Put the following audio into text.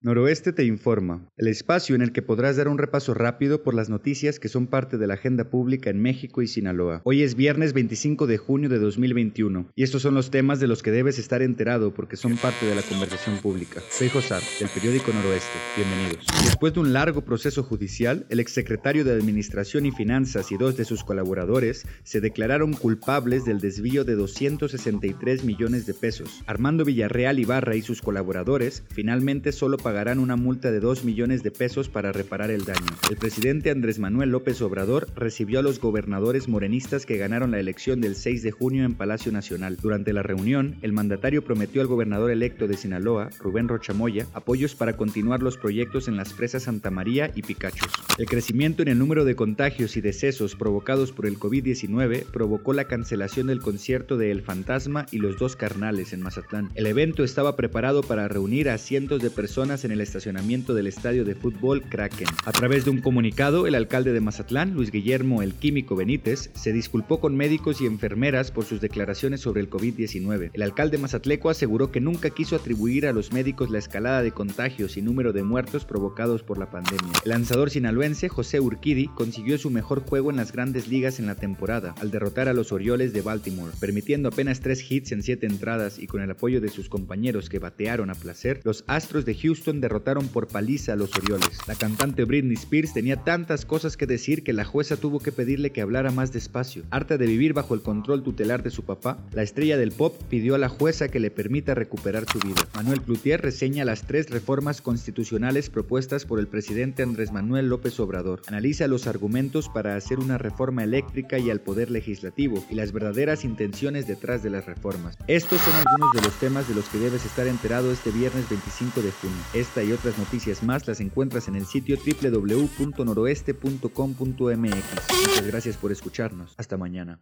Noroeste te informa, el espacio en el que podrás dar un repaso rápido por las noticias que son parte de la agenda pública en México y Sinaloa. Hoy es viernes 25 de junio de 2021 y estos son los temas de los que debes estar enterado porque son parte de la conversación pública. Soy Josar, del periódico Noroeste. Bienvenidos. Después de un largo proceso judicial, el exsecretario de Administración y Finanzas y dos de sus colaboradores se declararon culpables del desvío de 263 millones de pesos. Armando Villarreal Ibarra y sus colaboradores finalmente solo pagarán una multa de 2 millones de pesos para reparar el daño. El presidente Andrés Manuel López Obrador recibió a los gobernadores morenistas que ganaron la elección del 6 de junio en Palacio Nacional. Durante la reunión, el mandatario prometió al gobernador electo de Sinaloa, Rubén Rochamoya, apoyos para continuar los proyectos en las presas Santa María y Picachos. El crecimiento en el número de contagios y decesos provocados por el COVID-19 provocó la cancelación del concierto de El Fantasma y los dos carnales en Mazatlán. El evento estaba preparado para reunir a cientos de personas en el estacionamiento del estadio de fútbol Kraken. A través de un comunicado, el alcalde de Mazatlán, Luis Guillermo El Químico Benítez, se disculpó con médicos y enfermeras por sus declaraciones sobre el COVID-19. El alcalde mazatleco aseguró que nunca quiso atribuir a los médicos la escalada de contagios y número de muertos provocados por la pandemia. El lanzador sinaloense José Urquidi consiguió su mejor juego en las grandes ligas en la temporada, al derrotar a los Orioles de Baltimore, permitiendo apenas tres hits en siete entradas y con el apoyo de sus compañeros que batearon a placer, los Astros de Derrotaron por paliza a los Orioles. La cantante Britney Spears tenía tantas cosas que decir que la jueza tuvo que pedirle que hablara más despacio. Harta de vivir bajo el control tutelar de su papá, la estrella del pop pidió a la jueza que le permita recuperar su vida. Manuel Cloutier reseña las tres reformas constitucionales propuestas por el presidente Andrés Manuel López Obrador. Analiza los argumentos para hacer una reforma eléctrica y al poder legislativo y las verdaderas intenciones detrás de las reformas. Estos son algunos de los temas de los que debes estar enterado este viernes 25 de junio. Esta y otras noticias más las encuentras en el sitio www.noroeste.com.mx. Muchas gracias por escucharnos. Hasta mañana.